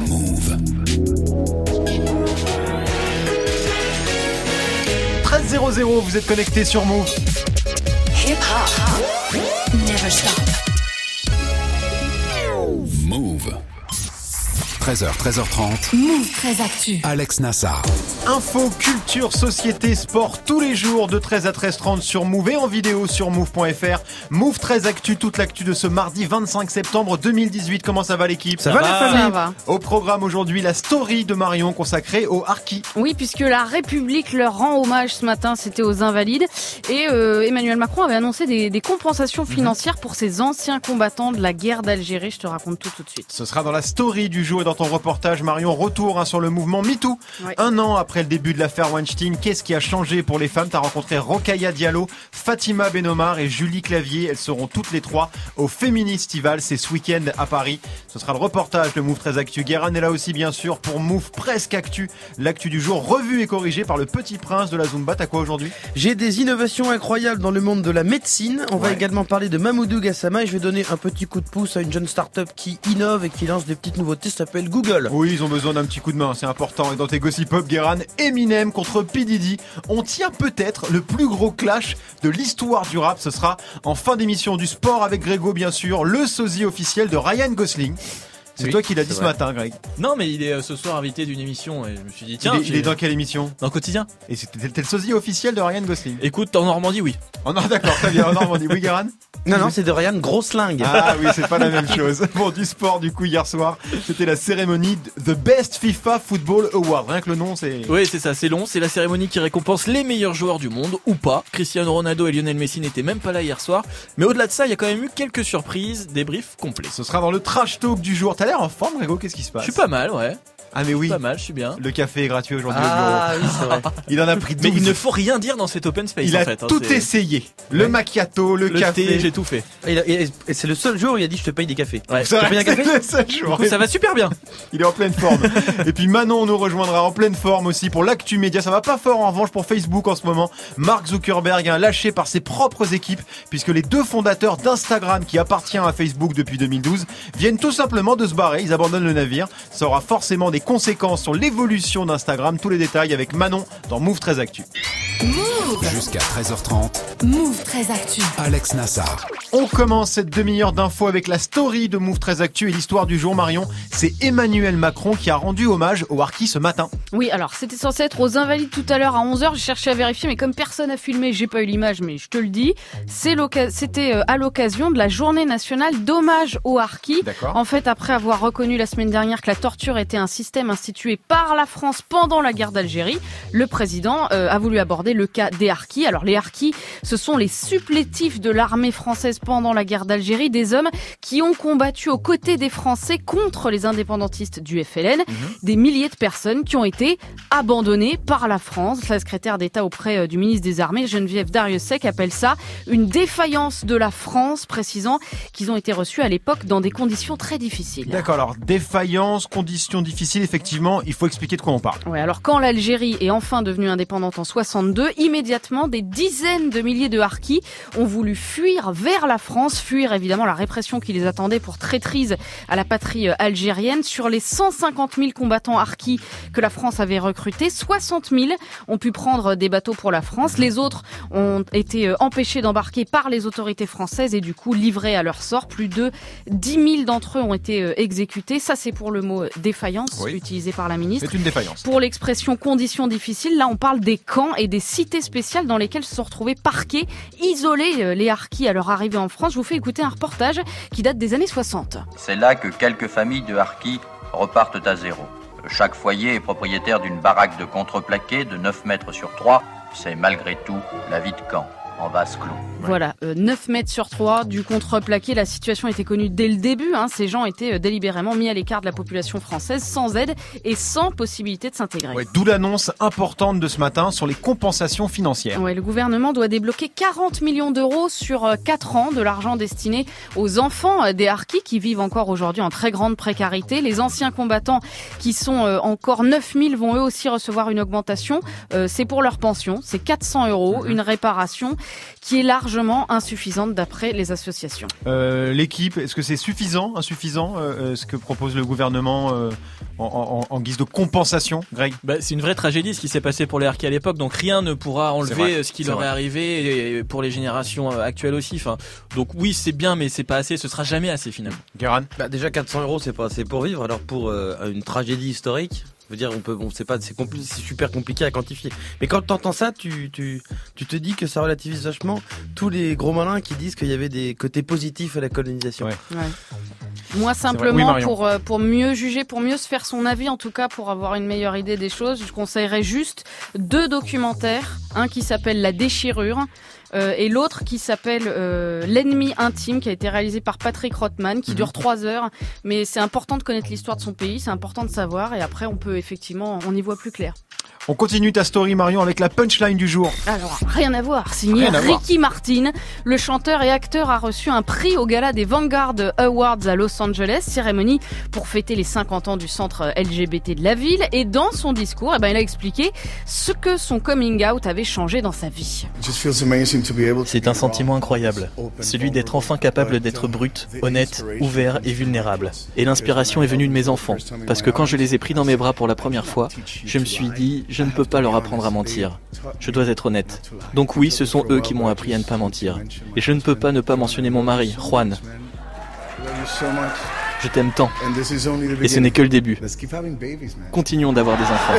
Move. 13 00, vous êtes connecté sur Move. Hip hop never stop. 13h, 13h30. Move très actu. Alex Nassar. Info, culture, société, sport tous les jours de 13 à 13h30 sur Move et en vidéo sur move.fr. Move 13 actu, toute l'actu de ce mardi 25 septembre 2018. Comment ça va l'équipe? Ça va, les familles Ça va. Au programme aujourd'hui, la story de Marion consacrée au Harki. Oui, puisque la République leur rend hommage ce matin, c'était aux Invalides. Et euh, Emmanuel Macron avait annoncé des, des compensations financières pour ces anciens combattants de la guerre d'Algérie. Je te raconte tout tout de suite. Ce sera dans la story du jour et dans ton reportage, Marion, retour hein, sur le mouvement MeToo. Un an après le début de l'affaire Weinstein, qu'est-ce qui a changé pour les femmes? T'as rencontré Rokaya Diallo, Fatima Benomar et Julie Clavier. Elles seront toutes les trois au Féministival. C'est ce week-end à Paris. Ce sera le reportage de Move 13 Actu. Guérin est là aussi, bien sûr, pour Move Presque Actu. L'actu du jour, revue et corrigée par le petit prince de la Zumba. T'as quoi aujourd'hui? J'ai des innovations incroyables dans le monde de la médecine. On va également parler de Mamoudou Gassama et je vais donner un petit coup de pouce à une jeune start-up qui innove et qui lance des petites nouveautés. Ça Google. Oui, ils ont besoin d'un petit coup de main, c'est important. Et dans tes gossip pop, Guéran, Eminem contre P. On tient peut-être le plus gros clash de l'histoire du rap. Ce sera en fin d'émission du sport avec Grégo, bien sûr, le sosie officiel de Ryan Gosling. C'est Oui, toi qui l'as dit ce matin, Greg. Non, mais il est euh, ce soir invité d'une émission et je me suis dit, tiens, il, est, il est dans quelle émission dans le quotidien. Et c'était le sosie officiel de Ryan Gosling. Écoute, en Normandie, oui. Oh non, d'accord, très bien. En Normandie, oui, Guéran Non, non, c'est de Ryan Grosling. Ah oui, c'est pas la même chose. Bon, du sport, du coup, hier soir, c'était la cérémonie The Best FIFA Football Award. Rien que le nom, c'est... Oui, c'est ça, c'est long. C'est la cérémonie qui récompense les meilleurs joueurs du monde, ou pas. Cristiano Ronaldo et Lionel Messi n'étaient même pas là hier soir. Mais au-delà de ça, il y a quand même eu quelques surprises, débriefs complets. Ce sera dans le trash talk du jour. T'as l'air en forme, Grégo Qu'est-ce qui se passe? Je suis pas mal, ouais. Ah mais oui, Pas mal, je suis bien. le café est gratuit aujourd'hui au Ah oui, c'est vrai. bureau. Il en a pris 12. Mais il ne faut rien dire dans cet open space Il en a fait. hein, tout essayé. Le Ouais. macchiato, le, Le café. thé, j'ai tout fait. Et, et- et c'est le seul jour où il a dit je te paye des cafés. Ouais. C'est le seul jour. Coup, ça va super bien. Il est en pleine forme. Et puis Manon nous rejoindra en pleine forme aussi pour l'actu média. Ça va pas fort en revanche pour Facebook en ce moment. Mark Zuckerberg est lâché par ses propres équipes puisque les deux fondateurs d'Instagram qui appartient à Facebook depuis 2012 viennent tout simplement de se barrer. Ils abandonnent le navire. Ça aura forcément des conséquences sur l'évolution d'Instagram. Tous les détails avec Manon dans Move 13 Actu. Jusqu'à 13h30. Move très actu. Alex Nassar. On commence cette demi-heure d'infos avec la story de Move 13 Actu et l'histoire du jour Marion. C'est Emmanuel Macron qui a rendu hommage au Harki ce matin. Oui, alors c'était censé être aux Invalides tout à l'heure à 11h. J'ai cherché à vérifier, mais comme personne n'a filmé, j'ai pas eu l'image, mais je te le dis. C'était euh, à l'occasion de la journée nationale d'hommage aux harkis. D'accord. En fait, après avoir reconnu la semaine dernière que la torture était un système institué par la France pendant la guerre d'Algérie, le président euh, a voulu aborder le cas des harkis. Alors les harkis, ce sont les supplétifs de l'armée française pendant la guerre d'Algérie, des hommes qui ont combattu aux côtés des Français contre les indépendantistes du FLN, des milliers de personnes qui ont été abandonnées par la France. La secrétaire d'État auprès euh, du ministre des Armées, Geneviève Dariussec, appelle ça une défaillance de la France, précisant qu'ils ont été reçus à l'époque dans des conditions très difficiles. D'accord, alors défaillance, conditions difficiles, effectivement, il faut expliquer de quoi on parle. Ouais, alors quand l'Algérie est enfin devenue indépendante en 62, immédiatement des dizaines de milliers de harkis ont voulu fuir vers la France, fuir évidemment la répression qui les attendait pour traîtrise à la patrie euh, algérienne. Sur les 150 000 combattants harkis que la France avait recrutés, 60 000 ont pu prendre des bateaux pour la France. Les autres ont été euh, empêchés d'embarquer par les autorités françaises et du coup livrés à leur sort. Plus de 10 000 d'entre eux ont été euh, exécutés. Ça, c'est pour le mot défaillance Oui. Utilisé par la ministre. C'est une défaillance. Pour l'expression conditions difficiles, là on parle des camps et des cités spéciales dans lesquelles se sont retrouvés parqués, isolés euh, les harkis à leur arrivée en France. Je vous fais écouter un reportage qui date des années 60. C'est là que quelques familles de harkis repartent à zéro. Chaque foyer est propriétaire d'une baraque de contreplaqué de 9 mètres sur 3. C'est malgré tout la vie de camp, en vase clos. Voilà, euh, 9 mètres sur 3 du contreplaqué. La situation était connue dès le début. hein. Ces gens étaient euh, délibérément mis à l'écart de la population française, sans aide et sans possibilité de s'intégrer. Ouais, D'où l'annonce importante de ce matin sur les compensations financières. Ouais, le gouvernement doit débloquer 40 millions d'euros sur 4 ans de l'argent destiné aux enfants euh, des harkis qui vivent encore aujourd'hui en très grande précarité. Les anciens combattants qui sont euh, encore 9000 vont eux aussi recevoir une augmentation. Euh, C'est pour leur pension, c'est 400 euros, une réparation qui est largement insuffisante d'après les associations. Euh, L'équipe, est-ce que c'est suffisant, insuffisant, euh, euh, ce que propose le gouvernement euh, en, en- en guise de compensation, Greg? Bah, c'est une vraie tragédie ce qui s'est passé pour les harkis à l'époque, donc rien ne pourra enlever vrai, ce qui leur est arrivé et pour les générations actuelles aussi. Enfin, donc oui, c'est bien, mais c'est pas assez. Ce sera jamais assez finalement. Guéran Bah déjà 400 euros c'est pas assez pour vivre alors pour euh, une tragédie historique dire on peut bon c'est pas c'est compli- super compliqué à quantifier. Mais quand t'entends ça tu, tu tu te dis que ça relativise vachement tous les gros malins qui disent qu'il y avait des côtés positifs à la colonisation. Ouais. Moi. Oui, simplement pour euh, pour mieux juger, pour mieux se faire son avis, en tout cas pour avoir une meilleure idée des choses, je conseillerais juste deux documentaires, un qui s'appelle La déchirure euh, et l'autre qui s'appelle euh, L'ennemi intime, qui a été réalisé par Patrick Rothman, qui dure trois heures. Mais c'est important de connaître l'histoire de son pays, c'est important de savoir, et après on peut effectivement, on y voit plus clair. On continue ta story, Marion, avec la punchline du jour. Alors, rien à voir. Signé Rien à voir. Ricky Martin, le chanteur et acteur a reçu un prix au gala des Vanguard Awards à Los Angeles, cérémonie pour fêter les 50 ans du centre LGBT de la ville. Et dans son discours, eh ben, il a expliqué ce que son coming out avait changé dans sa vie. C'est un sentiment incroyable, celui d'être enfin capable d'être brut, honnête, ouvert et vulnérable. Et l'inspiration est venue de mes enfants, parce que quand je les ai pris dans mes bras pour la première fois, je me suis dit, je ne peux pas leur apprendre à mentir. Je dois être honnête. Donc oui, ce sont eux qui m'ont appris à ne pas mentir. Et je ne peux pas ne pas mentionner mon mari, Juan. Je t'aime tant. Et ce n'est que le début. Continuons d'avoir des enfants.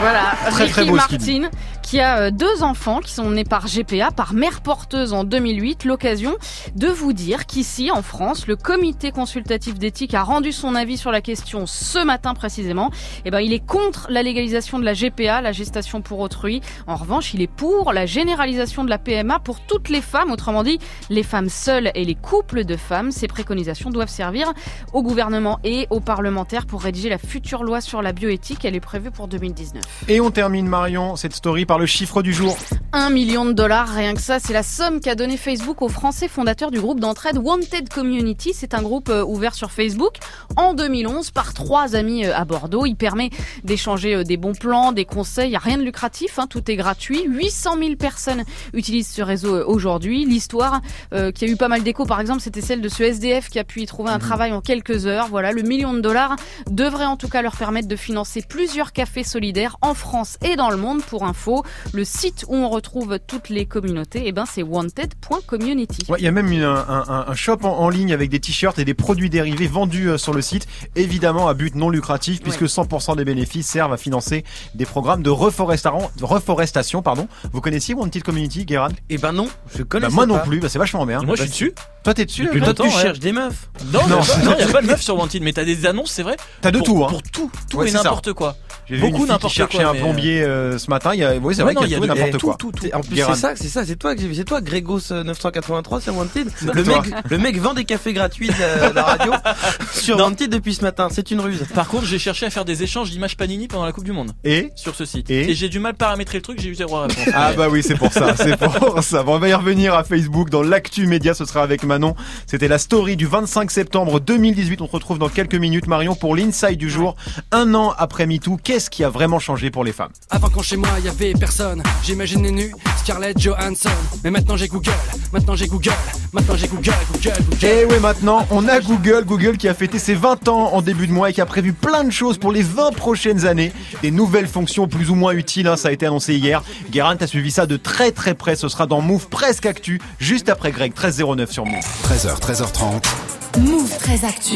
Voilà, Très, Ricky très beau Martin, qui a euh, deux enfants qui sont nés par GPA, par mère porteuse en 2008. L'occasion de vous dire qu'ici, en France, le comité consultatif d'éthique a rendu son avis sur la question ce matin précisément. Eh ben, il est contre la légalisation de la GPA, la gestation pour autrui. En revanche, il est pour la généralisation de la PMA pour toutes les femmes, autrement dit, les femmes seules et les couples de femmes. Ces préconisations doivent servir au gouvernement et aux parlementaires pour rédiger la future loi sur la bioéthique. Elle est prévue pour 2019. Et on termine, Marion, cette story par le chiffre du jour. 1 million de dollars, rien que ça, c'est la somme qu'a donné Facebook aux Français fondateurs du groupe d'entraide Wanted Community. C'est un groupe euh, ouvert sur Facebook en 2011 par trois amis euh, à Bordeaux. Il permet d'échanger euh, des bons plans, des conseils. Il n'y a rien de lucratif, hein, tout est gratuit. 800 000 personnes utilisent ce réseau aujourd'hui. L'histoire euh, qui a eu pas mal d'écho, par exemple, c'était celle de ce SDF qui a pu y trouver un travail en quelques heures. Voilà, le million de dollars devrait en tout cas leur permettre de financer plusieurs cafés solidaires en France et dans le monde. Pour info, le site où on retrouve toutes les communautés, eh ben, c'est wanted.community. Ouais, il y a même une- un, un- un shop en, en ligne avec des t-shirts et des produits dérivés vendus euh, sur le site, évidemment à but non lucratif, puisque 100% des bénéfices servent à financer des programmes de reforestation. pardon. Vous connaissiez Wanted Community, Guérin? Et ben non je connais bah, Moi non plus, bah, c'est vachement bien. Moi, je suis dessus. Toi, t'es dessus Depuis longtemps, tu ouais. cherches des meufs Non, Non. non, il y a pas de meuf sur Wanted, mais t'as des annonces, c'est vrai. T'as de pour, tout, hein. Pour tout, tout Ouais, et n'importe quoi. J'ai vu beaucoup n'importe cherchait quoi, un mais, plombier euh, ce matin. Il y a, oui, c'est Ouais, vrai qu'il y a n'importe quoi. tout, tout. En plus c'est ça, c'est ça, c'est toi que j'ai vu, c'est toi Grégos euh, 983 sur Wanted. Le toi. mec, le mec vend des cafés gratuits de la, radio sur Non. Wanted depuis ce matin. C'est une ruse. Par contre, j'ai cherché à faire des échanges d'images Panini pendant la Coupe du Monde Et sur ce site. Et Et, j'ai du mal à paramétrer le truc, j'ai eu zéro réponse. Ah bah oui, c'est pour ça, c'est pour ça. Bon, on va y revenir à Facebook dans l'actu média, ce sera avec Manon. C'était la story du 25 septembre 2018. On se retrouve dans quelques minutes, Marion, pour l'inside du jour. Un an après MeToo, qu'est-ce qui a vraiment changé pour les femmes? Avant quand chez moi y avait personne, j'imaginais nu Scarlett Johansson. Mais maintenant j'ai Google, maintenant j'ai Google, maintenant j'ai Google, Google, Google. Et oui, maintenant, on a Google, Google qui a fêté ses 20 ans en début de mois et qui a prévu plein de choses pour les 20 prochaines années. Des nouvelles fonctions plus ou moins utiles, hein, ça a été annoncé hier. Guérin, t'as suivi ça de très très près, ce sera dans Move Presque Actu, juste après Greg, 1309 sur Move. 13h, 13h30. Move très actu.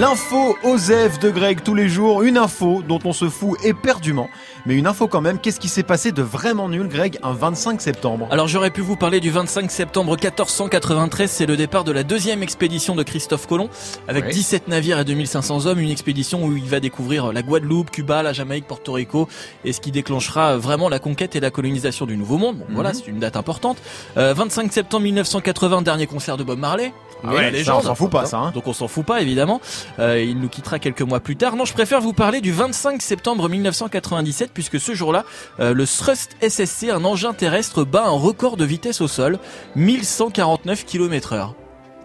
L'info Osef de Greg tous les jours, une info dont on se fout éperdument, mais une info quand même, qu'est-ce qui s'est passé de vraiment nul Greg un 25 septembre? Alors j'aurais pu vous parler du 25 septembre 1493, c'est le départ de la deuxième expédition de Christophe Colomb, avec Ouais. 17 navires et 2500 hommes, une expédition où il va découvrir la Guadeloupe, Cuba, la Jamaïque, Porto Rico, et ce qui déclenchera vraiment la conquête et la colonisation du Nouveau Monde. Bon, Voilà, c'est une date importante. Euh, 25 septembre 1980, dernier concert de Bob Marley. Ah ouais, on s'en fout pas ça hein. Donc on s'en fout pas évidemment. Euh, il nous quittera quelques mois plus tard. Non, je préfère vous parler du 25 septembre 1997 puisque ce jour-là, euh, le Thrust SSC, un engin terrestre, bat un record de vitesse au sol, 1149 km heure.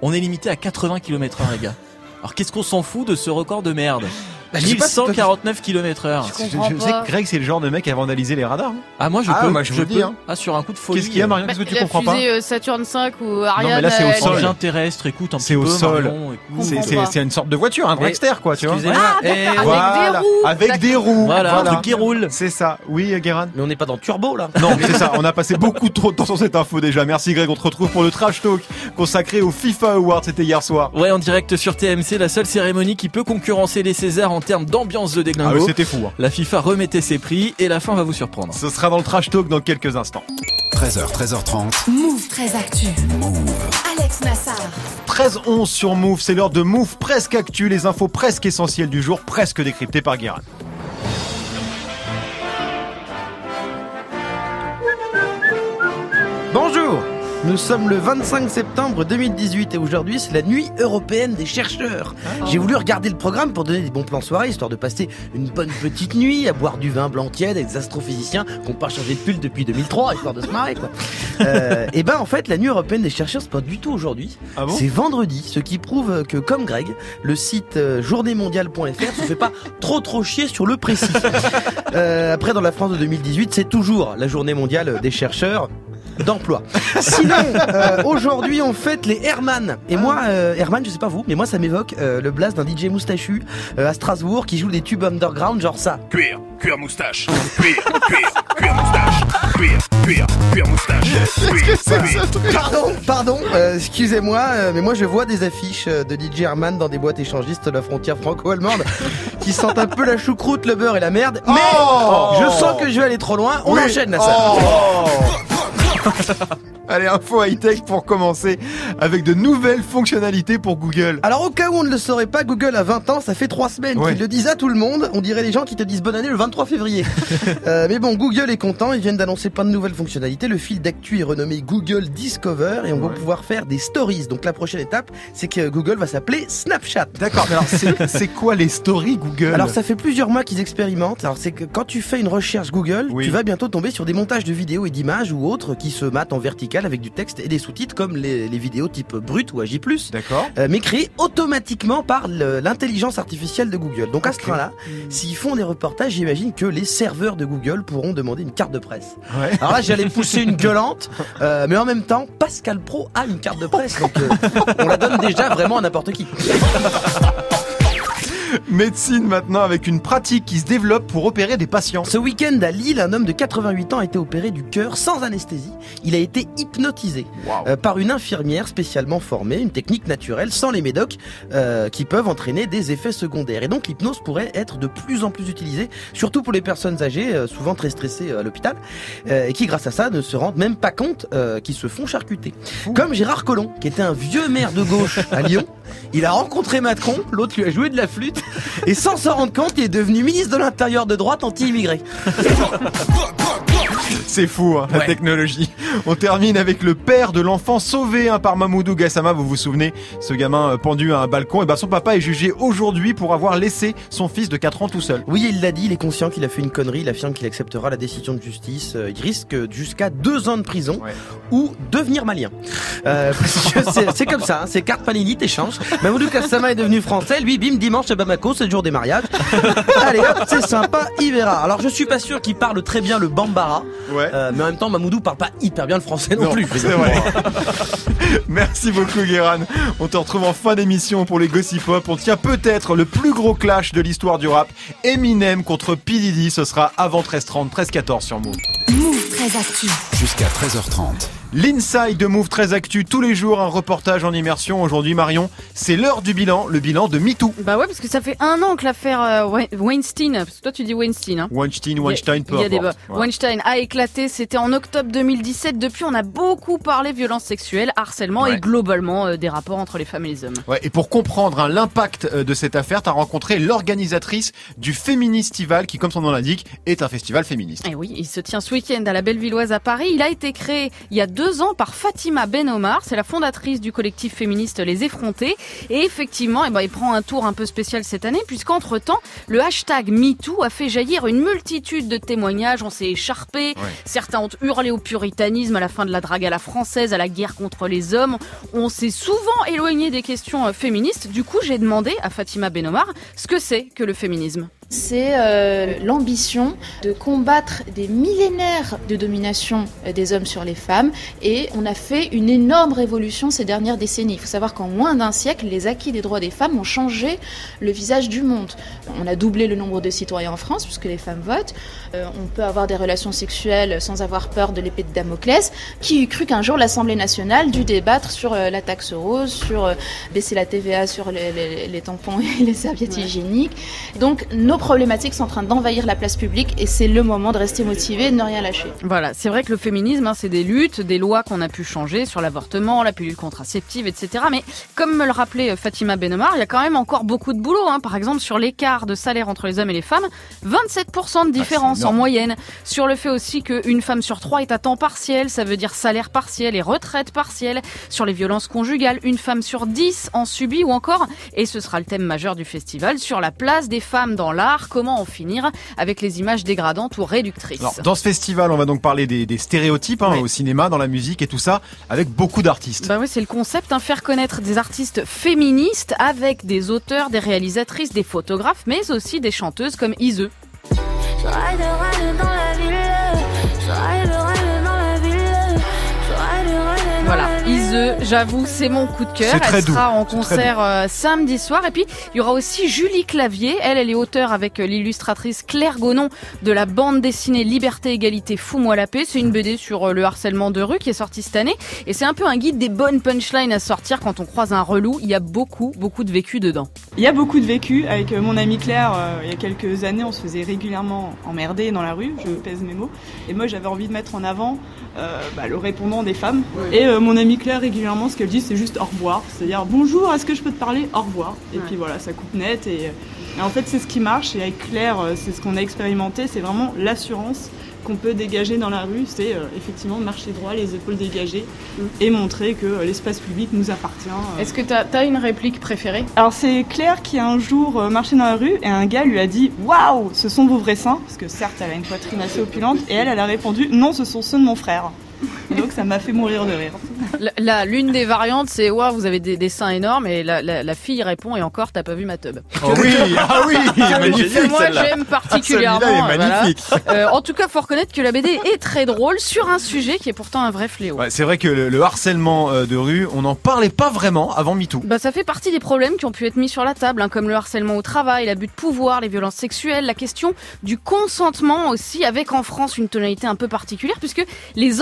On est limité à 80 km heure les gars. Alors qu'est-ce qu'on s'en fout de ce record de merde? Bah, je sais pas si toi, tu- 1149 km heure. Je Je, comprends je sais pas. que Greg, c'est le genre de mec à vandaliser les radars. hein. Ah, moi, je Ah, peux. moi, je vous le dis, peux. hein. Ah, sur un coup de folie. Qu'est-ce qu'il y a, Marion? Bah, Qu'est-ce que tu la comprends pas? fusée euh, Saturn 5 ou Ariane. mais là, c'est au elle- sol. Engin terrestre, écoute un C'est petit au peu. sol. Marion, écoute. C'est- comprends C'est pas. c'est une sorte de voiture, un dragster, quoi, tu vois. Excusez-moi. Ah, eh, d'accord, avec Voilà, des roues. avec des roues. Voilà, un truc qui roule. C'est ça. Oui, Guérin Mais on n'est pas dans Turbo là. Non, c'est ça. On a passé beaucoup trop de temps sur cette info déjà. Merci Greg. On te retrouve pour le trash talk consacré au FIFA Award. C'était hier soir. Ouais, en direct sur TMC, la seule cérémonie qui peut concurrencer les Césars en termes d'ambiance de Ah déglingo. oui, c'était fou. hein. la FIFA remettait ses prix et la fin va vous surprendre. Ce sera dans le trash talk dans quelques instants. 13h, 13h30. Move très actu. Alex Nassar. 13-11 sur Move. C'est l'heure de Move presque actu. Les infos presque essentielles du jour, presque décryptées par Guérin. Nous sommes le 25 septembre 2018 et aujourd'hui c'est la nuit européenne des chercheurs. J'ai voulu regarder le programme pour donner des bons plans soirée, histoire de passer une bonne petite nuit à boire du vin blanc tiède avec des astrophysiciens qui n'ont pas changé de pull depuis 2003, histoire de se marrer quoi. Euh, et ben en fait la nuit européenne des chercheurs c'est pas du tout aujourd'hui, Ah bon? C'est vendredi, ce qui prouve que comme Greg, le site euh, journéemondiale.fr se fait pas trop trop chier sur le précis. Euh, après dans la France de 2018 c'est toujours la journée mondiale des chercheurs d'emploi. Sinon, euh, aujourd'hui on fête les Herman. Et moi, euh, Herman, je sais pas vous, mais moi ça m'évoque euh, le blast d'un DJ moustachu euh, à Strasbourg qui joue des tubes underground genre ça. Cuir, cuir moustache. Cuir, cuir, cuir moustache. Cuir, cuir, cuir moustache. Cuir, cuir. Pardon, pardon, euh, excusez-moi, euh, mais moi je vois des affiches de DJ Herman dans des boîtes échangistes de la frontière franco-allemande qui sentent un peu la choucroute, le beurre et la merde. Mais Oh je sens que je vais aller trop loin. On Oui. enchaîne là ça. Oh. ハハハハ。Allez, info high-tech pour commencer avec de nouvelles fonctionnalités pour Google. Alors au cas où on ne le saurait pas, Google a 20 ans, ça fait 3 semaines Ouais. qu'ils le disent à tout le monde. On dirait les gens qui te disent bonne année le 23 février. Euh, mais bon, Google est content, ils viennent d'annoncer plein de nouvelles fonctionnalités. Le fil d'actu est renommé Google Discover et on va pouvoir faire des stories. Donc la prochaine étape, c'est que Google va s'appeler Snapchat. D'accord, mais alors c'est c'est quoi les stories Google? Alors ça fait plusieurs mois qu'ils expérimentent. Alors c'est que quand tu fais une recherche Google, Oui. tu vas bientôt tomber sur des montages de vidéos et d'images ou autres qui se matent en vertical avec du texte et des sous-titres comme les, les vidéos type brut ou AJ+. D'accord. euh, mais créé automatiquement par l'intelligence artificielle de Google. Donc à ce train-là, s'ils font des reportages, j'imagine que les serveurs de Google pourront demander une carte de presse. Ouais. Alors là, j'allais pousser une gueulante, euh, mais en même temps, Pascal Pro a une carte de presse, donc euh, on la donne déjà vraiment à n'importe qui. Médecine maintenant avec une pratique qui se développe pour opérer des patients. Ce week-end à Lille, un homme de 88 ans a été opéré du cœur sans anesthésie. Il a été hypnotisé euh, par une infirmière spécialement formée, une technique naturelle sans les médocs euh, qui peuvent entraîner des effets secondaires. Et donc l'hypnose pourrait être de plus en plus utilisée, surtout pour les personnes âgées, euh, souvent très stressées euh, à l'hôpital, euh, et qui grâce à ça ne se rendent même pas compte euh, qu'ils se font charcuter. Comme Gérard Collomb, qui était un vieux maire de gauche à Lyon, il a rencontré Macron, l'autre lui a joué de la flûte, et sans s'en rendre compte, il est devenu ministre de l'Intérieur de droite anti-immigré. C'est fou, hein, la technologie. On termine avec le père de l'enfant sauvé hein, par Mamoudou Gassama. Vous vous souvenez, ce gamin euh, pendu à un balcon. Et ben son papa est jugé aujourd'hui pour avoir laissé son fils de 4 ans tout seul. Oui, il l'a dit, il est conscient qu'il a fait une connerie, il affirme qu'il acceptera la décision de justice. Euh, Il risque jusqu'à deux ans de prison Ouais. ou devenir malien. Euh, parce que c'est- comme ça, hein, c'est carte Panini, t'échanges. Mamoudou Kassama est devenu français, lui, bim, dimanche à Bamako, c'est le jour des mariages. Allez hop, c'est sympa, il verra. Alors je suis pas sûr qu'il parle très bien le Bambara, Ouais. euh, mais en même temps, Mamoudou parle pas hyper bien le français non, Non, plus. c'est vrai. Merci beaucoup Guéran. On te retrouve en fin d'émission pour les Gossip Pop. On tient peut-être le plus gros clash de l'histoire du rap. Eminem contre P. Diddy. Ce sera avant 13h30, 13h14 sur Move. Move très actu. Jusqu'à 13h30. L'inside de Move très actu. Tous les jours, un reportage en immersion. Aujourd'hui, Marion, c'est l'heure du bilan. Le bilan de MeToo. Bah ouais, parce que ça fait un an que l'affaire euh, Wein- Weinstein, parce que toi tu dis Weinstein, hein. Weinstein, Weinstein, peu Il y a des importe. bas. Weinstein a éclaté, c'était en octobre 2017. Depuis, on a beaucoup parlé violence sexuelle, harcèlement Ouais. et globalement euh, des rapports entre les femmes et les hommes. Ouais, et pour comprendre hein, l'impact euh, de cette affaire, t'as rencontré l'organisatrice du Féministival, qui, comme son nom l'indique, est un festival féministe. Et oui, il se tient ce week-end à la Bellevilloise à Paris. Il a été créé il y a deux deux ans par Fatima Ben Omar. C'est la fondatrice du collectif féministe Les Effrontés. Et effectivement, eh ben, il prend un tour un peu spécial cette année puisqu'entre temps, le hashtag MeToo a fait jaillir une multitude de témoignages. On s'est écharpé. Certains ont hurlé au puritanisme à la fin de la drague à la française, à la guerre contre les hommes. On s'est souvent éloigné des questions euh, féministes. Du coup, j'ai demandé à Fatima Ben Omar ce que c'est que le féminisme. C'est euh, l'ambition de combattre des millénaires de domination euh, des hommes sur les femmes et on a fait une énorme révolution ces dernières décennies. Il faut savoir qu'en moins d'un siècle, les acquis des droits des femmes ont changé le visage du monde. On a doublé le nombre de citoyens en France puisque les femmes votent. Euh, on peut avoir des relations sexuelles sans avoir peur de l'épée de Damoclès. Qui eût cru qu'un jour l'Assemblée nationale dû débattre sur euh, la taxe rose, sur baisser la TVA sur les, les- les tampons et les serviettes hygiéniques? Donc nos problématiques sont en train d'envahir la place publique et c'est le moment de rester motivé et de ne rien lâcher. Voilà, c'est vrai que le féminisme, hein, c'est des luttes, des lois qu'on a pu changer sur l'avortement, la pilule contraceptive, etc. Mais comme me le rappelait euh, Fatima Benomar, il y a quand même encore beaucoup de boulot. hein. Par exemple, sur l'écart de salaire entre les hommes et les femmes, 27% de différence en énorme. moyenne. Sur le fait aussi qu'une femme sur trois est à temps partiel, ça veut dire salaire partiel et retraite partielle. Sur les violences conjugales, une femme sur 10 en subit ou encore, et ce sera le thème majeur du festival, sur la place des femmes dans l'art, comment en finir avec les images dégradantes ou réductrices. Alors, dans ce festival, on va donc parler des, des stéréotypes hein, au cinéma, dans la musique et tout ça, avec beaucoup d'artistes. Bah oui, c'est le concept, hein, faire connaître des artistes féministes avec des auteurs, des réalisatrices, des photographes, mais aussi des chanteuses comme Ise. Je ride, ride dans la ville. Je ride J'avoue, c'est mon coup de cœur. Elle doux, sera en concert euh, samedi soir. Et puis, il y aura aussi Julie Clavier. Elle, elle est auteure avec euh, l'illustratrice Claire Gonon de la bande dessinée Liberté, Égalité, Fous-moi la paix. C'est une BD sur euh, le harcèlement de rue qui est sortie cette année. Et c'est un peu un guide des bonnes punchlines à sortir quand on croise un relou. Il y a beaucoup, beaucoup de vécu dedans. Il y a beaucoup de vécu. Avec mon amie Claire, euh, il y a quelques années, on se faisait régulièrement emmerder dans la rue, je pèse mes mots. Et moi, j'avais envie de mettre en avant euh, bah, le répondant des femmes. Et euh, mon amie Claire, régulièrement, ce qu'elle dit, c'est juste au revoir. C'est-à-dire bonjour, est-ce que je peux te parler? Au revoir. Et puis voilà, ça coupe net. Et, et en fait, c'est ce qui marche. Et avec Claire, euh, c'est ce qu'on a expérimenté. C'est vraiment l'assurance qu'on peut dégager dans la rue. C'est euh, effectivement marcher droit, les épaules dégagées et montrer que euh, l'espace public nous appartient. Est-ce que tu as, une réplique préférée? Alors c'est Claire qui a un jour marché dans la rue et un gars lui a dit Waouh, ce sont vos vrais seins Parce que certes, elle a une poitrine assez opulente et elle, elle a répondu Non, ce sont ceux de mon frère. Donc ça m'a fait mourir de rire. L'une des variantes, c'est Waouh, vous avez des, des seins énormes. Et la, la- la fille répond Et encore, t'as pas vu ma tub. Oh oui, ah oui, Que- magnifique, que moi j'aime Ah, particulièrement. est euh, voilà. magnifique. Euh, en tout cas, faut reconnaître que la BD est très drôle sur un sujet qui est pourtant un vrai fléau. Ouais, c'est vrai que le, le harcèlement euh, de rue, on n'en parlait pas vraiment avant MeToo. Bah, ça fait partie des problèmes qui ont pu être mis sur la table, hein, comme le harcèlement au travail, l'abus de pouvoir, les violences sexuelles, la question du consentement aussi, avec en France une tonalité un peu particulière, puisque les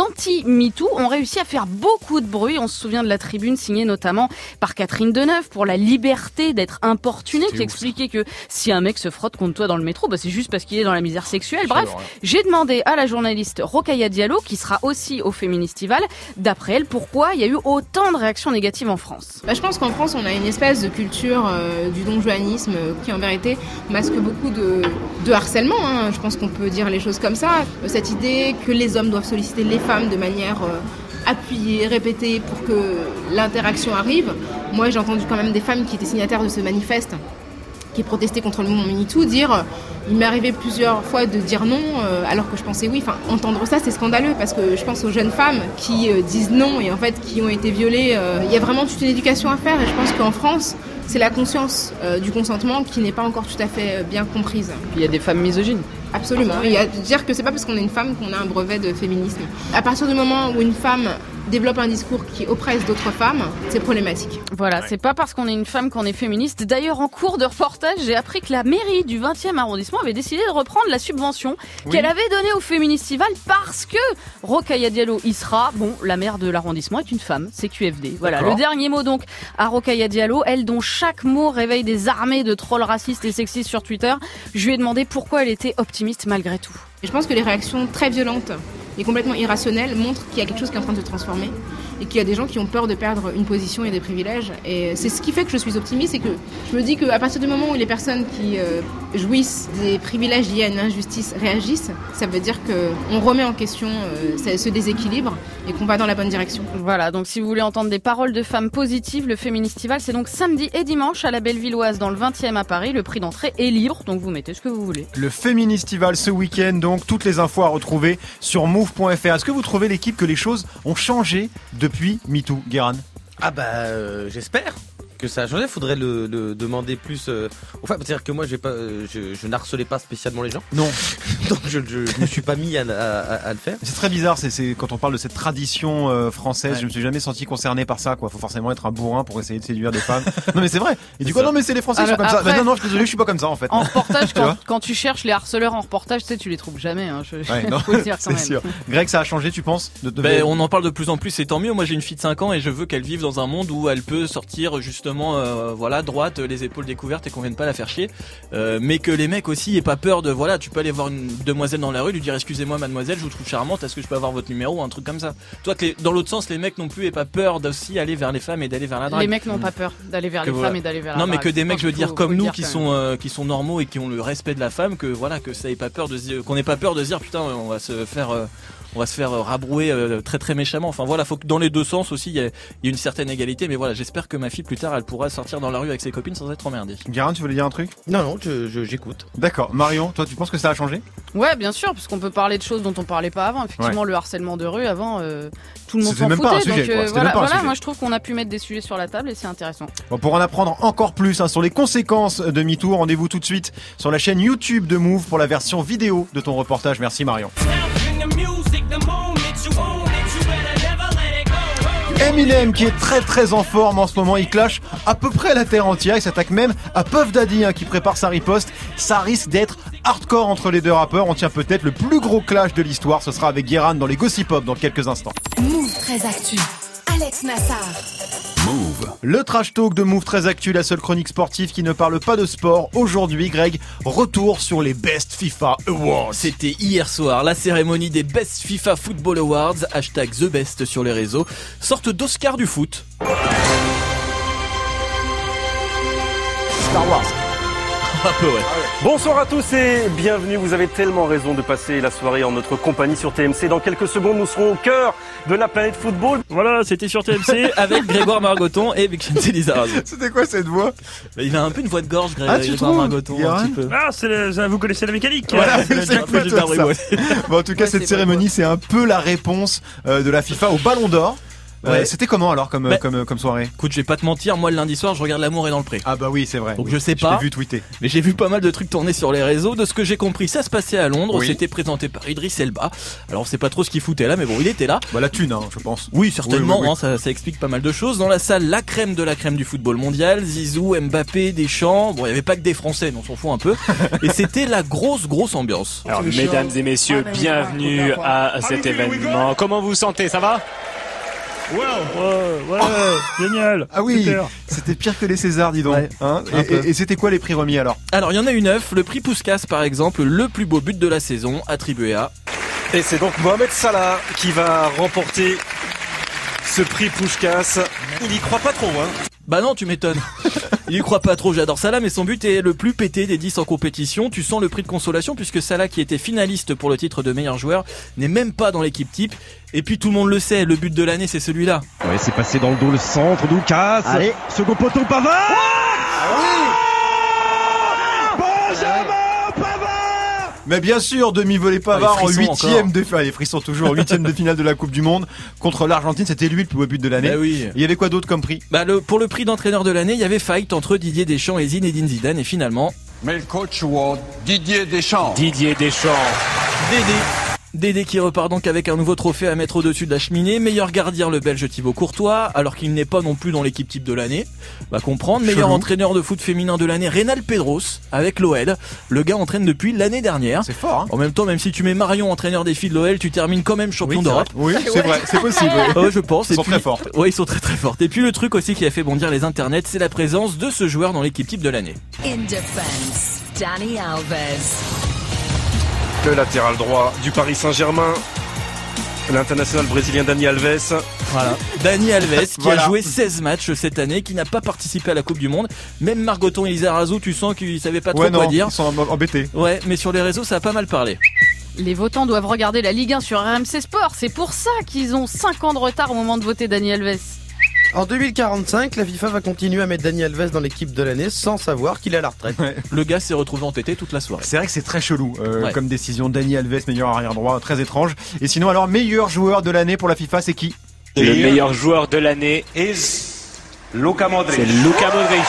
anti-MeToo ont réussi à faire beaucoup de bruit. On se souvient de la tribune signée notamment par Catherine Deneuve pour la liberté d'être importuné, qui expliquait que si un mec se frotte contre toi dans le métro, bah, c'est juste parce qu'il est dans la misère sexuelle. Bref, j'ai demandé à la journaliste Rokaya Diallo, qui sera aussi au Féministival, d'après elle, pourquoi il y a eu autant de réactions négatives en France. Bah, je pense qu'en France, on a une espèce de culture euh, du donjuanisme euh, qui, en vérité, masque beaucoup de, de harcèlement. hein. Je pense qu'on peut dire les choses comme ça. Cette idée que les hommes doivent solliciter les femmes de manière euh, appuyée, répétée, pour que l'interaction arrive. Moi, j'ai entendu quand même des femmes qui étaient signataires de ce manifeste qui protestaient contre le mouvement MeToo dire euh, il m'est arrivé plusieurs fois de dire non euh, alors que je pensais oui. Enfin, entendre ça, c'est scandaleux parce que je pense aux jeunes femmes qui disent non et en fait qui ont été violées. Il y a vraiment toute une éducation à faire et je pense qu'en France, c'est la conscience euh, du consentement qui n'est pas encore tout à fait euh, bien comprise. Il y a des femmes misogynes. Absolument. Il y a dire que c'est pas parce qu'on est une femme qu'on a un brevet de féminisme. À partir du moment où une femme développe un discours qui oppresse d'autres femmes, c'est problématique. Voilà, c'est pas parce qu'on est une femme qu'on est féministe. D'ailleurs, en cours de reportage, j'ai appris que la mairie du 20e arrondissement avait décidé de reprendre la subvention Oui. qu'elle avait donnée au Féministival parce que Rokaya Diallo y sera. Bon, la maire de l'arrondissement est une femme, c'est QFD. Voilà, le dernier mot donc à Rokaya Diallo, elle dont chaque mot réveille des armées de trolls racistes et sexistes sur Twitter. Je lui ai demandé pourquoi elle était optimiste malgré tout. Et je pense que les réactions très violentes et complètement irrationnelles montrent qu'il y a quelque chose qui est en train de se transformer. Et qu'il y a des gens qui ont peur de perdre une position et des privilèges. Et c'est ce qui fait que je suis optimiste et que je me dis qu'à partir du moment où les personnes qui euh, jouissent des privilèges liés à une injustice réagissent, ça veut dire qu'on remet en question euh, ce- déséquilibre et qu'on va dans la bonne direction. Voilà, donc si vous voulez entendre des paroles de femmes positives, le Féministival, c'est donc samedi et dimanche à la Bellevilloise dans le 20e à Paris. Le prix d'entrée est libre, donc vous mettez ce que vous voulez. Le Féministival ce week-end, donc toutes les infos à retrouver sur move.fr. Est-ce que vous trouvez l'équipe que les choses ont changé depuis MeToo, Guéran Ah bah euh, j'espère que ça a changé. Faudrait le, le demander plus. euh, Enfin, c'est-à-dire que moi, j'ai pas, euh, je, je n'harcelais pas spécialement les gens. Non. Donc je, je me suis pas mis à, à- à- à le faire. C'est très bizarre, c'est, c'est quand on parle de cette tradition euh, française, Ouais. je me suis jamais senti concerné par ça. Quoi, faut forcément être un bourrin pour essayer de séduire des femmes. non mais c'est vrai. Et du coup, ça. non mais c'est les Français qui sont comme ça. Bah, non non, je suis désolé, je suis pas comme ça en fait. En reportage, quand, quand tu cherches les harceleurs en reportage, tu sais, tu les trouves jamais. Hein, je, Ouais, non, faut le dire quand c'est même. sûr. Greg, ça a changé, tu penses de, de- Ben, on en parle de plus en plus et tant mieux. Moi j'ai une fille de 5 ans et je veux qu'elle vive dans un monde où elle peut sortir justement euh, voilà droite, les épaules découvertes et qu'on vienne pas la faire chier. Euh, mais que les mecs aussi aient pas peur de voilà, tu peux aller voir une demoiselle dans la rue, lui dire excusez-moi mademoiselle, je vous trouve charmante, est-ce que je peux avoir votre numéro, un truc comme ça? Toi que les- dans l'autre sens, les mecs non plus aient pas peur d'aussi aller vers les femmes et d'aller vers la drague. Les mecs n'ont pas peur d'aller vers Que les voilà. femmes et d'aller vers la Non mais drague. que des mecs, je veux dire comme nous dire qui sont euh, qui sont normaux et qui ont le respect de la femme, que voilà que ça ait pas peur de qu'on ait pas peur de dire putain on va se faire euh, on va se faire euh, rabrouer euh, très très méchamment. Enfin voilà, faut que dans les deux sens aussi il y, a- il y a une certaine égalité. Mais voilà, j'espère que ma fille plus tard elle pourra sortir dans la rue avec ses copines sans être emmerdée. Guérin, tu voulais dire un truc? Non non, je, je- j'écoute. D'accord. Marion, toi, tu penses que ça a changé? Ouais, bien sûr, parce qu'on peut parler de choses dont on parlait pas avant. Effectivement, le harcèlement de rue, avant, euh, tout le monde s'en même foutait. pas un sujet, donc quoi. euh, C'était voilà, même pas un voilà, sujet. moi je trouve qu'on a pu mettre des sujets sur la table et c'est intéressant. Bon, pour en apprendre encore plus hein, sur les conséquences de MeToo, rendez-vous tout de suite sur la chaîne YouTube de Move pour la version vidéo de ton reportage. Merci Marion. Eminem qui est très très en forme en ce moment, il clash à peu près la terre entière, il s'attaque même à Puff Daddy hein, qui prépare sa riposte. Ça risque d'être hardcore entre les deux rappeurs, on tient peut-être le plus gros clash de l'histoire, ce sera avec Guéran dans les Gossip Pop dans quelques instants. Move très actu. Alex Nassar. Move. Le trash talk de Move très actu, la seule chronique sportive qui ne parle pas de sport. Aujourd'hui, Greg, retour sur les Best FIFA Awards. C'était hier soir la cérémonie des Best FIFA Football Awards, hashtag The Best sur les réseaux, sorte d'Oscar du foot. Star Wars. Un peu ouais. Bonsoir à tous et bienvenue. Vous avez tellement raison de passer la soirée en notre compagnie sur TMC. Dans quelques secondes, nous serons au cœur de la planète football. Voilà, c'était sur TMC avec Grégoire Margoton et Vincenzo Lizarazu. C'était quoi cette voix? Il a un peu une voix de gorge, Gré- Ah, Grégoire trouves, Margoton, un petit peu. Ah, c'est le- vous connaissez la mécanique Voilà, c'est c'est un peu plutôt Gilbert ça. Bribois. Bon, en tout cas, Ouais, cette cérémonie, c'est un peu la réponse euh, de la FIFA au Ballon d'Or. Euh, Ouais. C'était comment alors comme, Bah- comme, comme soirée? Écoute, je vais pas te mentir, moi le lundi soir, je regarde L'amour est dans le pré. Ah bah oui, c'est vrai. Donc je sais pas. t'ai vu tweeter. Mais j'ai vu pas mal de trucs tourner sur les réseaux. De ce que j'ai compris, ça se passait à Londres. Oui. C'était présenté par Idriss Elba. Alors on sait pas trop ce qu'il foutait là, mais bon, il était là. Bah la thune, hein, je pense. Oui, certainement. Oui, oui, oui. hein, ça, ça explique pas mal de choses. Dans la salle, la crème de la crème du football mondial. Zizou, Mbappé, Deschamps. Bon, il y avait pas que des Français, mais on s'en fout un peu. Et c'était la grosse, grosse ambiance. Alors, mesdames et messieurs, bienvenue à cet événement. Comment vous sentez? Ça va? Ouais, ouais, génial. Ah oui, c'était pire que les Césars, dis donc. Ouais, Hein et peu. et- et c'était quoi les prix remis alors Alors, il y en a eu neuf. Le prix Pouskas, par exemple, le plus beau but de la saison, attribué à Et c'est donc Mohamed Salah qui va remporter ce prix Pushkas. Il y croit pas trop, hein. Bah non, tu m'étonnes. Il y croit pas trop, j'adore Salah, mais son but est le plus pété des 10 en compétition. Tu sens le prix de consolation puisque Salah, qui était finaliste pour le titre de meilleur joueur, n'est même pas dans l'équipe type. Et puis tout le monde le sait, le but de l'année, c'est celui-là. Ouais, c'est passé dans le dos le centre, Doukas. Allez. Second poteau, Pavard. Mais bien sûr, demi-volée Pavard Ah, les en huitième de ah, les frissons toujours huitième de finale de la Coupe du Monde contre l'Argentine. C'était lui le plus beau but de l'année. Bah oui. Il y avait quoi d'autre comme prix? Bah le, pour le prix d'entraîneur de l'année, il y avait fight entre Didier Deschamps et Zinedine Zidane. Et finalement, Mais le coach award, Didier Deschamps. Didier Deschamps. Dédé. Dédé qui repart donc avec un nouveau trophée à mettre au-dessus de la cheminée. Meilleur gardien, le belge Thibaut Courtois, alors qu'il n'est pas non plus dans l'équipe type de l'année. Va comprendre. Meilleur Chelou. entraîneur de foot féminin de l'année, Reynal Pedros, avec l'OL. Le gars entraîne depuis l'année dernière. C'est fort, hein En même temps, même si tu mets Marion entraîneur des filles de l'OL, tu termines quand même champion d'Europe. Oui, c'est vrai, c'est possible. Ouais, je pense. Et sont puis- très fortes. Ouais, ils sont très très fortes. Et puis le truc aussi qui a fait bondir les internets, c'est la présence de ce joueur dans l'équipe type de l'année. In defense, Danny Alves. Le latéral droit du Paris Saint-Germain. L'international brésilien Dani Alves. Voilà. Dani Alves qui Voilà. a joué 16 matchs cette année, qui n'a pas participé à la Coupe du Monde. Même Margoton et Lizarazu, tu sens qu'ils savaient pas trop Ouais, quoi non, dire. ils sont embêtés. Ouais, mais sur les réseaux, ça a pas mal parlé. Les votants doivent regarder la Ligue 1 sur RMC Sport. C'est pour ça qu'ils ont 5 ans de retard au moment de voter Daniel Alves. En 2045, la FIFA va continuer à mettre Daniel Alves dans l'équipe de l'année sans savoir qu'il est à la retraite. Le gars s'est retrouvé entêté toute la soirée. C'est vrai que c'est très chelou euh, Ouais. comme décision. Dani Alves, meilleur arrière droit, très étrange. Et sinon, alors, meilleur joueur de l'année pour la FIFA, c'est qui Le meilleur joueur de l'année Luka Modric. c'est Luka Modric.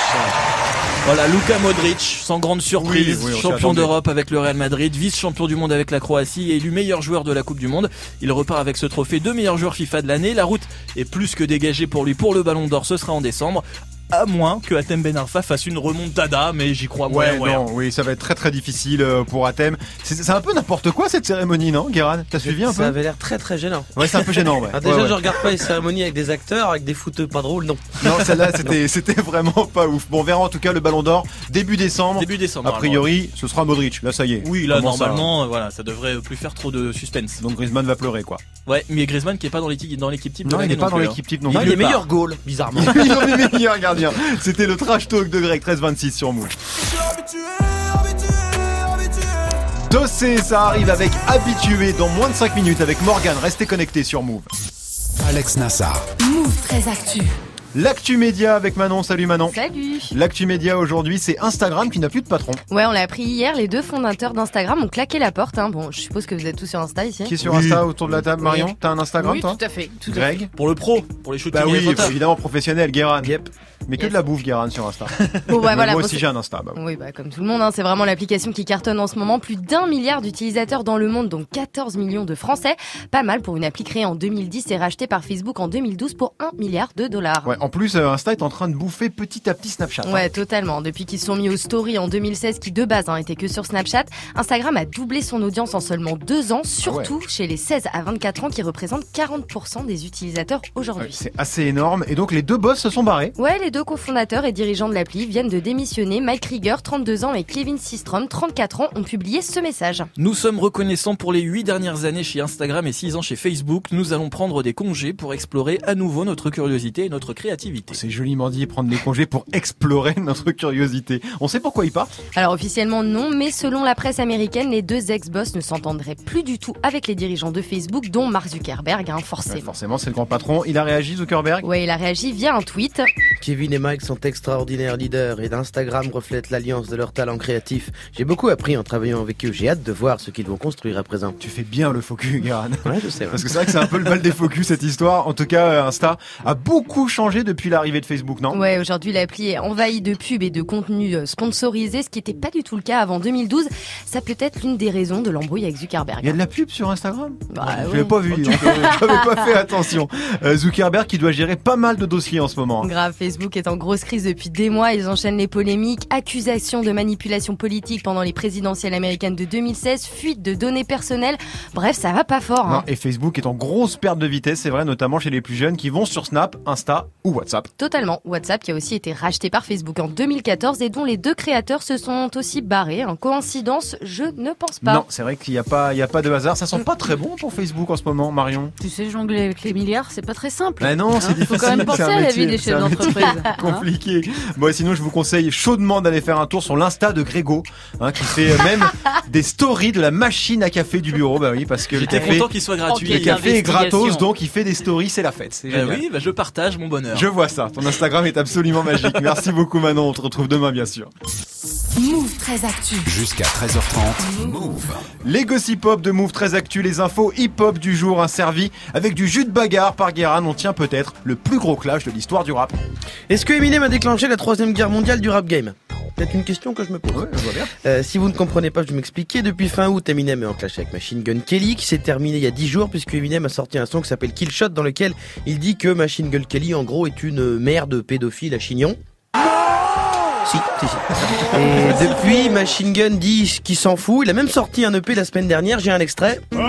Voilà, Luka Modric, sans grande surprise, Oui, oui, champion d'Europe avec le Real Madrid, vice-champion du monde avec la Croatie et élu meilleur joueur de la Coupe du Monde. Il repart avec ce trophée de meilleur joueur FIFA de l'année. La route est plus que dégagée pour lui pour le Ballon d'Or, ce sera en décembre. À moins que Atem Ben Arfa fasse une remontada, mais j'y crois Ouais, moyen, moyen. non, oui, ça va être très très difficile euh, pour Athènes. C'est un peu n'importe quoi cette cérémonie, non, Guérin T'as suivi un Ça peu? avait l'air très très gênant. Ouais, c'est un peu gênant, ouais. Ah, déjà, Ouais, ouais. je regarde pas les cérémonies avec des acteurs, avec des footeux pas drôles, non. Non, celle-là, c'était c'était vraiment pas ouf. Bon, on verra en tout cas le Ballon d'Or début décembre. Début décembre. A priori, ce sera Modric. Là, ça y est. Oui, là, Comment ça normalement, euh, voilà, ça devrait plus faire trop de suspense. Donc Griezmann va pleurer, quoi. Ouais, mais Griezmann qui est pas dans l'équipe dans l'équipe type Non, il n'est pas dans plus, l'équipe type non Il plus. est les part. meilleurs goals, bizarrement. Il est le meilleur gardien. C'était le trash talk de Greg 1326 sur Move. Dossé, ça arrive avec Habitué dans moins de 5 minutes avec Morgan. Restez connectés sur Move. Alex Nassar. Move très actu. L'actu média avec Manon. Salut Manon. Salut L'actu média aujourd'hui, c'est Instagram qui n'a plus de patron. Ouais, on l'a appris hier, les deux fondateurs d'Instagram ont claqué la porte. Hein. Bon, je suppose que vous êtes tous sur Insta ici. Qui est sur Insta autour de la table Marion, Oui. t'as un Instagram Oui, toi tout à fait. Tout à Greg Pour le pro, pour les shootings Bah et les oui, photos. évidemment professionnel, Guérin. Yep. Mais que de la bouffe, Guérin, sur Insta. Bon, bah Mais voilà, moi aussi j'ai un Insta. bah oui. Oui, bah, comme tout le monde, hein, c'est vraiment l'application qui cartonne en ce moment. Plus d'un milliard d'utilisateurs dans le monde, donc 14 millions de Français. Pas mal pour une appli créée en 2010 et rachetée par Facebook en 2012 pour 1 milliard de dollars. Ouais, en plus, euh, Insta est en train de bouffer petit à petit Snapchat. hein. Ouais, totalement. Depuis qu'ils se sont mis aux stories en 2016, qui de base hein, étaient que sur Snapchat, Instagram a doublé son audience en seulement deux ans, surtout chez les 16 à 24 ans qui représentent 40% des utilisateurs Ouais, aujourd'hui. c'est assez énorme. Et donc les deux boss se sont barrés. Ouais, les deux cofondateurs et dirigeants de l'appli viennent de démissionner. Mike Krieger, 32 ans, et Kevin Systrom, 34 ans, ont publié ce message. Nous sommes reconnaissants pour les 8 dernières années chez Instagram et 6 ans chez Facebook. Nous allons prendre des congés pour explorer à nouveau notre curiosité et notre créativité. C'est joliment dit prendre des congés pour explorer notre curiosité. On sait pourquoi ils partent Alors officiellement non, mais selon la presse américaine, les deux ex-boss ne s'entendraient plus du tout avec les dirigeants de Facebook, dont Mark Zuckerberg, hein, Ouais, forcément. Forcément, c'est le grand patron. Il a réagi, Zuckerberg Ouais, il a réagi via un tweet. Kevin et Mike sont extraordinaires leaders et d'Instagram reflète l'alliance de leurs talents créatifs. J'ai beaucoup appris en travaillant avec eux. J'ai hâte de voir ce qu'ils vont construire à présent. Tu fais bien le focus, Guérin. Ouais, je sais. ouais. Parce que c'est vrai que c'est un peu le mal des focus cette histoire. En tout cas, Insta a beaucoup changé depuis l'arrivée de Facebook, non? Ouais, aujourd'hui l'appli est envahie de pubs et de contenus euh, sponsorisés, ce qui n'était pas du tout le cas avant 2012. Ça peut être l'une des raisons de l'embrouille avec Zuckerberg. Il y a de la pub sur Instagram? Bah, Je l'avais pas vu, donc, euh, j'avais pas fait attention. Euh, Zuckerberg qui doit gérer pas mal de dossiers en ce moment. Grave, Facebook est en grosse crise depuis des mois. Ils enchaînent les polémiques, accusations de manipulation politique pendant les présidentielles américaines de 2016, fuite de données personnelles. Bref, ça va pas fort. Non, hein. et Facebook est en grosse perte de vitesse, c'est vrai, notamment chez les plus jeunes qui vont sur Snap, Insta ou WhatsApp. Totalement. WhatsApp qui a aussi été racheté par Facebook en 2014 et dont les deux créateurs se sont aussi barrés. En coïncidence, je ne pense pas. Non, c'est vrai qu'il n'y a pas, il y a pas de hasard. Ça sent pas très bon pour Facebook en ce moment, Marion. Tu sais, jongler avec les milliards, c'est pas très simple. Bah non, c'est Hein, difficile. Faut quand même penser c'est un à la métier- vie des chefs d'entreprise. hein. compliqué. Bon, sinon, je vous conseille chaudement d'aller faire un tour sur l'Insta de Grégo, hein, qui fait même des stories de la machine à café du bureau. Bah oui, parce que le J'étais café, content qu'il soit gratuit. le café est gratos, donc il fait des stories, c'est la fête. Bah oui, bah je partage mon bonheur. Je vois ça. Ton Instagram est absolument magique. Merci beaucoup, Manon. On te retrouve demain, bien sûr. Move très actu. Jusqu'à 13h30. Move. Les gossip hop de Move très actu, les infos hip-hop du jour inservis avec du jus de bagarre par Guérin. On tient peut-être le plus gros clash de l'histoire du rap. Est-ce que Eminem a déclenché la troisième guerre mondiale du rap game? C'est une question que je me pose. Euh, si vous ne comprenez pas, je vais m'expliquer. Depuis fin août, Eminem est en clash avec Machine Gun Kelly, qui s'est terminé il y a 10 jours, puisque Eminem a sorti un son qui s'appelle Kill Shot, dans lequel il dit que Machine Gun Kelly, en gros, est une mère de pédophile à Chignon. Si, si, si. Et depuis, Machine Gun dit qu'il s'en fout. Il a même sorti un EP la semaine dernière, j'ai un extrait.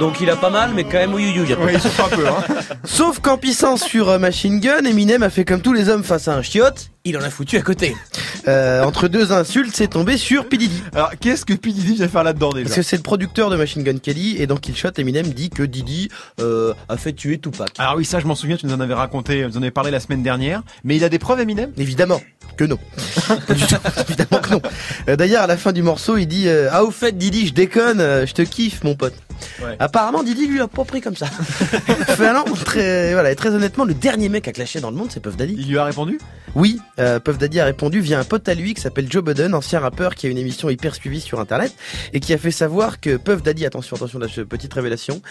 Donc il a pas mal, mais quand même, oui, oui, oui. Hein. Sauf qu'en pissant sur euh, Machine Gun, Eminem a fait comme tous les hommes face à un chiotte, il en a foutu à côté. Euh, entre deux insultes, c'est tombé sur P. Diddy. Alors, qu'est-ce que P. Diddy vient faire là-dedans déjà Parce que c'est le producteur de Machine Gun Kelly, et dans Killshot, Eminem dit que Diddy euh, a fait tuer Tupac. Alors oui, ça je m'en souviens, tu nous en avais raconté, vous en avez parlé la semaine dernière. Mais il a des preuves, Eminem? Évidemment que non. Pas du tout, évidemment que non. Euh, D'ailleurs, à la fin du morceau, il dit euh, Ah, au fait, Didi, je déconne, je te kiffe, mon pote. Ouais. Apparemment, Didi lui a pas pris comme ça. Très, voilà, et très honnêtement, le dernier mec à clasher dans le monde, c'est Puff Daddy. Il lui a répondu? Oui, euh, Puff Daddy a répondu via un pote à lui qui s'appelle Joe Budden, ancien rappeur qui a une émission hyper suivie sur internet et qui a fait savoir que Puff Daddy, attention, attention, petite révélation,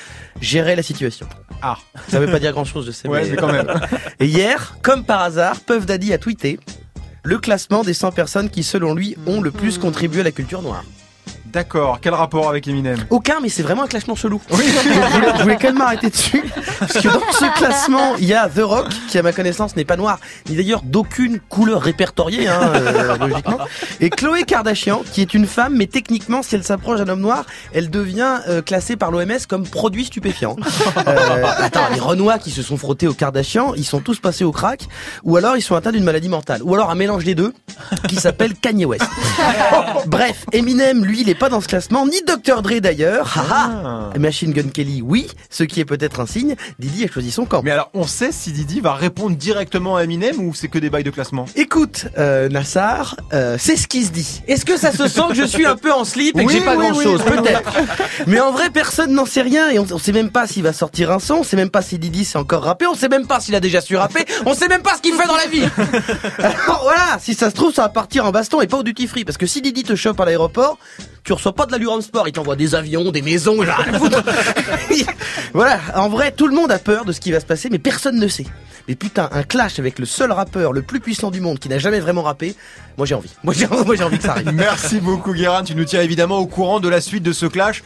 gérait la situation. Ah. Ça veut pas dire grand chose, je sais. Ouais, mais quand même. Et hier, comme par hasard, Puff Daddy a tweeté le classement des 100 personnes qui, selon lui, ont le plus contribué à la culture noire. D'accord, quel rapport avec Eminem Aucun, mais c'est vraiment un classement chelou. Donc, je, voulais, je voulais quand même m'arrêter dessus. Parce que dans ce classement, il y a The Rock, qui à ma connaissance n'est pas noir, ni d'ailleurs d'aucune couleur répertoriée, hein, euh, logiquement. Et Chloé Kardashian, qui est une femme, mais techniquement, si elle s'approche d'un homme noir, elle devient euh, classée par l'OMS comme produit stupéfiant. Euh, attends, les Renois qui se sont frottés aux Kardashian, ils sont tous passés au crack, ou alors ils sont atteints d'une maladie mentale, ou alors un mélange des deux, qui s'appelle Kanye West. Bref, Eminem, lui, il est pas dans ce classement, ni Dr. Dre d'ailleurs. Haha. Machine Gun Kelly, oui, ce qui est peut-être un signe. Didi a choisi son camp. Mais alors, on sait si Didi va répondre directement à Eminem ou c'est que des bails de classement? Écoute, euh, Nassar, euh, c'est ce qui se dit. Est-ce que ça se sent que je suis un peu en slip et que Oui, j'ai pas oui, grand oui. chose Peut-être. Mais en vrai, personne n'en sait rien et on, on sait même pas s'il va sortir un son, on sait même pas si Didi sait encore rapper, on sait même pas s'il a déjà su rapper, on sait même pas ce qu'il fait dans la vie. Alors voilà, si ça se trouve, ça va partir en baston et pas au duty free. Parce que si Didi te chope à l'aéroport, tu reçois pas de l'allure sport, il t'envoie des avions, des maisons, foutre. voilà, en vrai, tout le monde a peur de ce qui va se passer, mais personne ne sait. Mais putain, un clash avec le seul rappeur le plus puissant du monde qui n'a jamais vraiment rappé, moi j'ai envie. Moi, j'ai envie que ça arrive. Merci beaucoup, Guérin. Tu nous tiens évidemment au courant de la suite de ce clash.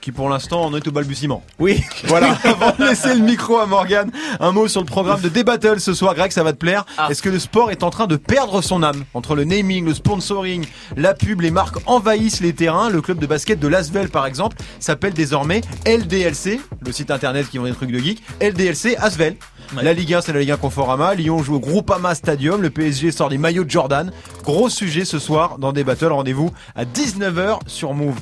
Qui pour l'instant en est au balbutiement. Oui. Voilà, avant de laisser le micro à Morgan, un mot sur le programme de D-Battle ce soir. Greg, ça va te plaire. Est-ce que le sport est en train de perdre son âme Entre le naming, le sponsoring, la pub, les marques envahissent les terrains? Le club de basket de Lasvel, par exemple, s'appelle désormais LDLC, le site internet qui vend des trucs de geek. LDLC Asvel. La Ligue 1, c'est la Ligue 1 Conforama. Lyon joue au Groupama Stadium. Le PSG sort des maillots de Jordan. Gros sujet ce soir dans des battles. Rendez-vous à 19h sur Move.